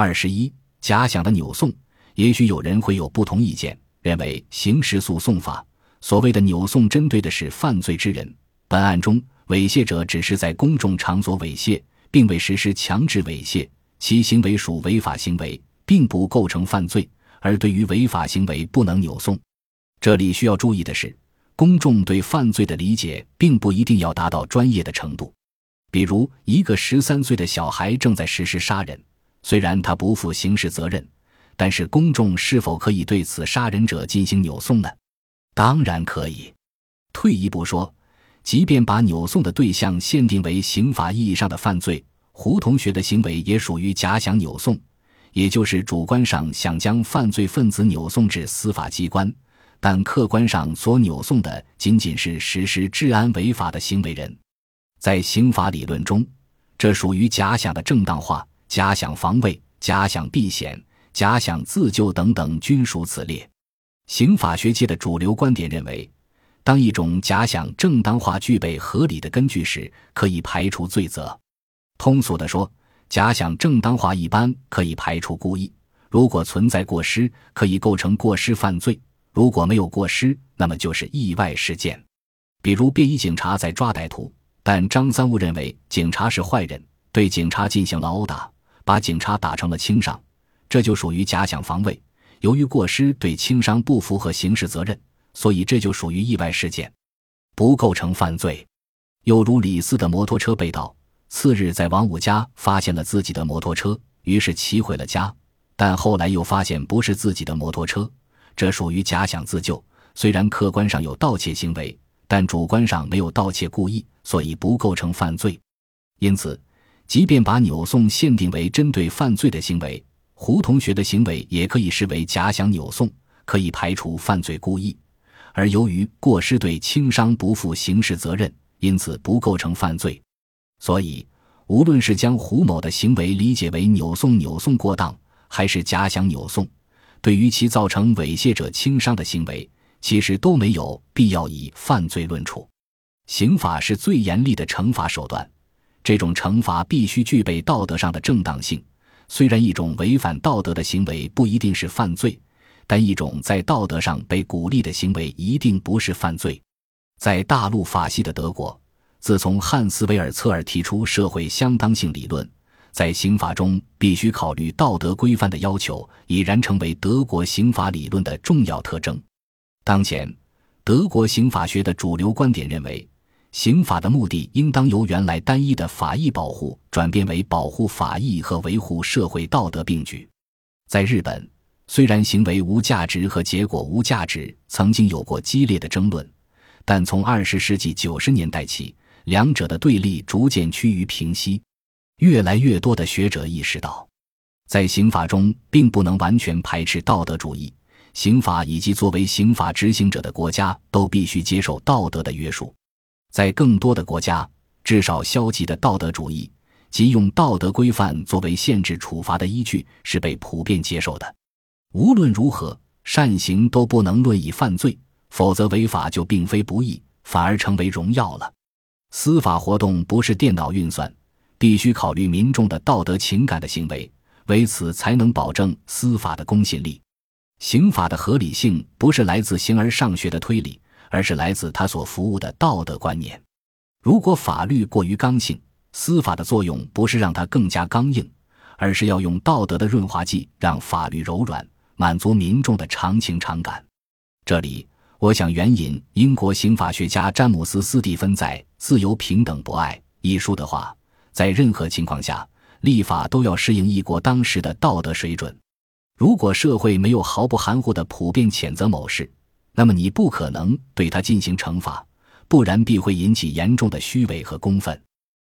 二十一，假想的扭送。也许有人会有不同意见，认为刑事诉讼法所谓的扭送针对的是犯罪之人。本案中，猥亵者只是在公众场所猥亵，并未实施强制猥亵，其行为属违法行为，并不构成犯罪。而对于违法行为不能扭送。这里需要注意的是，公众对犯罪的理解并不一定要达到专业的程度。比如，一个十三岁的小孩正在实施杀人。虽然他不负刑事责任，但是公众是否可以对此杀人者进行扭送呢？当然可以。退一步说，即便把扭送的对象限定为刑法意义上的犯罪，胡同学的行为也属于假想扭送，也就是主观上想将犯罪分子扭送至司法机关，但客观上所扭送的仅仅是实施治安违法的行为人。在刑法理论中，这属于假想的正当化。假想防卫、假想避险、假想自救等等均属此列。刑法学界的主流观点认为，当一种假想正当化具备合理的根据时，可以排除罪责。通俗地说，假想正当化一般可以排除故意。如果存在过失，可以构成过失犯罪；如果没有过失，那么就是意外事件。比如，便衣警察在抓歹徒，但张三误认为警察是坏人，对警察进行了殴打。把警察打成了轻伤，这就属于假想防卫。由于过失对轻伤不符合刑事责任，所以这就属于意外事件，不构成犯罪。又如李四的摩托车被盗，次日在王五家发现了自己的摩托车，于是骑回了家，但后来又发现不是自己的摩托车，这属于假想自救。虽然客观上有盗窃行为，但主观上没有盗窃故意，所以不构成犯罪。因此。即便把扭送限定为针对犯罪的行为，胡同学的行为也可以视为假想扭送，可以排除犯罪故意。而由于过失对轻伤不负刑事责任，因此不构成犯罪。所以，无论是将胡某的行为理解为扭送，扭送过当，还是假想扭送，对于其造成猥亵者轻伤的行为，其实都没有必要以犯罪论处。刑法是最严厉的惩罚手段。这种惩罚必须具备道德上的正当性。虽然一种违反道德的行为不一定是犯罪，但一种在道德上被鼓励的行为一定不是犯罪。在大陆法系的德国，自从汉斯维尔策尔提出社会相当性理论，在刑法中必须考虑道德规范的要求，已然成为德国刑法理论的重要特征。当前，德国刑法学的主流观点认为。刑法的目的应当由原来单一的法益保护转变为保护法益和维护社会道德并举。在日本，虽然行为无价值和结果无价值曾经有过激烈的争论，但从二十世纪九十年代起，两者的对立逐渐趋于平息。越来越多的学者意识到，在刑法中并不能完全排斥道德主义，刑法以及作为刑法执行者的国家都必须接受道德的约束。在更多的国家，至少消极的道德主义即用道德规范作为限制处罚的依据是被普遍接受的。无论如何，善行都不能论以犯罪，否则违法就并非不义，反而成为荣耀了。司法活动不是电脑运算，必须考虑民众的道德情感的行为，为此才能保证司法的公信力。刑法的合理性不是来自形而上学的推理。而是来自他所服务的道德观念。如果法律过于刚性，司法的作用不是让它更加刚硬，而是要用道德的润滑剂，让法律柔软，满足民众的常情常感。这里，我想援引英国刑法学家詹姆斯·斯蒂芬在《自由、平等、博爱》一书的话：在任何情况下，立法都要适应一国当时的道德水准。如果社会没有毫不含糊的普遍谴责某事，那么你不可能对他进行惩罚，不然必会引起严重的虚伪和公愤。